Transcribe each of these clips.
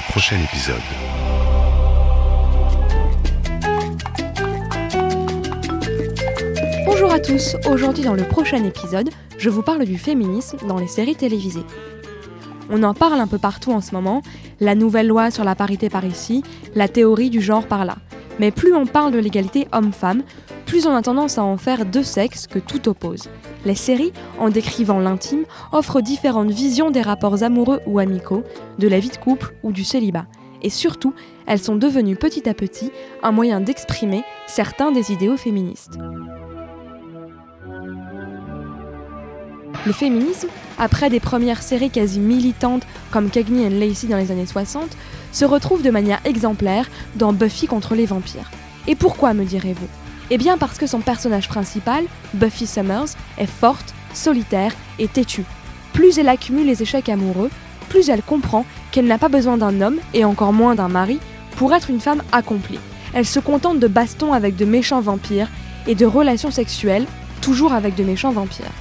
Prochain épisode. Bonjour à tous, aujourd'hui dans le prochain épisode, je vous parle du féminisme dans les séries télévisées. On en parle un peu partout en ce moment, la nouvelle loi sur la parité par ici, la théorie du genre par là. Mais plus on parle de l'égalité homme-femme, plus on a tendance à en faire deux sexes que tout oppose. Les séries, en décrivant l'intime, offrent différentes visions des rapports amoureux ou amicaux, de la vie de couple ou du célibat. Et surtout, elles sont devenues petit à petit un moyen d'exprimer certains des idéaux féministes. Le féminisme, après des premières séries quasi militantes comme Cagney and Lacey dans les années 60, se retrouve de manière exemplaire dans Buffy contre les vampires. Et pourquoi, me direz-vous? Eh bien parce que son personnage principal, Buffy Summers, est forte, solitaire et têtue. Plus elle accumule les échecs amoureux, plus elle comprend qu'elle n'a pas besoin d'un homme, et encore moins d'un mari, pour être une femme accomplie. Elle se contente de bastons avec de méchants vampires et de relations sexuelles, toujours avec de méchants vampires.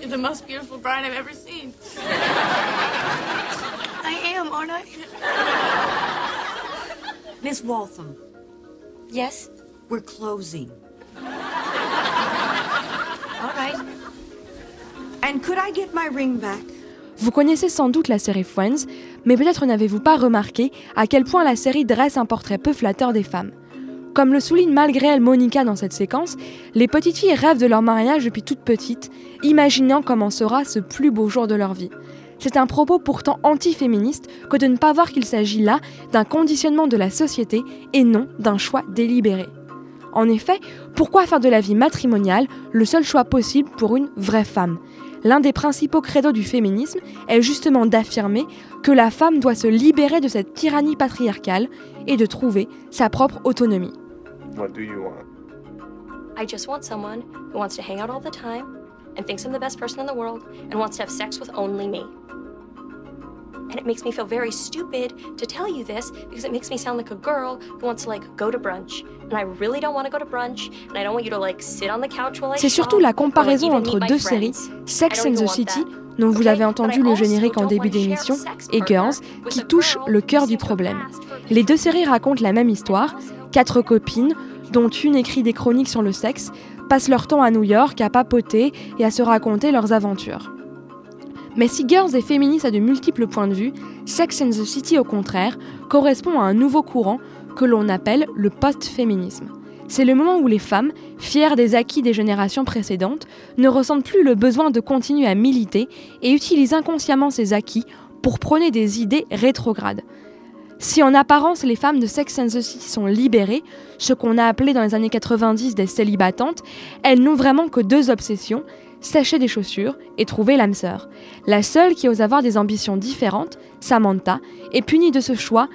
You're the most beautiful bride I've ever seen. I am, aren't I? Miss Waltham, Yes? we're closing. All right. And could I get my ring back? Vous connaissez sans doute la série Friends, mais peut-être n'avez-vous pas remarqué à quel point la série dresse un portrait peu flatteur des femmes. Comme le souligne malgré elle Monica dans cette séquence, les petites filles rêvent de leur mariage depuis toute petite, imaginant comment sera ce plus beau jour de leur vie. C'est un propos pourtant anti-féministe que de ne pas voir qu'il s'agit là d'un conditionnement de la société et non d'un choix délibéré. En effet, pourquoi faire de la vie matrimoniale le seul choix possible pour une vraie femme? L'un des principaux credos du féminisme est justement d'affirmer que la femme doit se libérer de cette tyrannie patriarcale et de trouver sa propre autonomie. What do you want? I just want someone who wants to hang out all the time and thinks I'm the best person in the world and wants to have sex with only me. And it makes me feel very stupid to tell you this because it makes me sound like a girl who wants to like go to brunch. And I really don't want to go to brunch and I don't want you to like sit on the couch while I C'est surtout la comparaison entre deux séries, Sex and the City, dont vous Okay? avez But entendu le générique en début d'émission, et Girls, qui touche le cœur du problème. Les deux séries racontent la même histoire, quatre copines, dont une écrit des chroniques sur le sexe, passent leur temps à New York à papoter et à se raconter leurs aventures. Mais si Girls est féministe à de multiples points de vue, Sex and the City au contraire correspond à un nouveau courant que l'on appelle le post-féminisme. C'est le moment où les femmes, fières des acquis des générations précédentes, ne ressentent plus le besoin de continuer à militer et utilisent inconsciemment ces acquis pour prôner des idées rétrogrades. Si en apparence les femmes de Sex and the City sont libérées, ce qu'on a appelé dans les années 90 des célibatantes, elles n'ont vraiment que deux obsessions, s'acheter des chaussures et trouver l'âme sœur. La seule qui ose avoir des ambitions différentes, Samantha, est punie de ce choix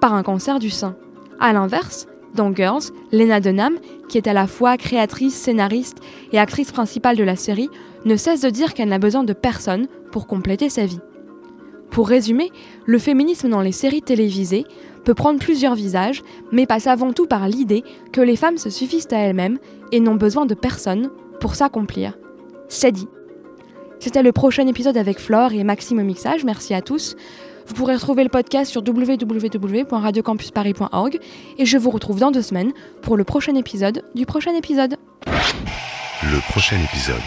par un cancer du sein. A l'inverse, dans Girls, Lena Dunham, qui est à la fois créatrice, scénariste et actrice principale de la série, ne cesse de dire qu'elle n'a besoin de personne pour compléter sa vie. Pour résumer, le féminisme dans les séries télévisées peut prendre plusieurs visages, mais passe avant tout par l'idée que les femmes se suffisent à elles-mêmes et n'ont besoin de personne pour s'accomplir. C'est dit. C'était le prochain épisode avec Flore et Maxime au mixage, merci à tous. Vous pourrez retrouver le podcast sur www.radiocampusparis.org et je vous retrouve dans deux semaines pour le prochain épisode du prochain épisode. Le prochain épisode.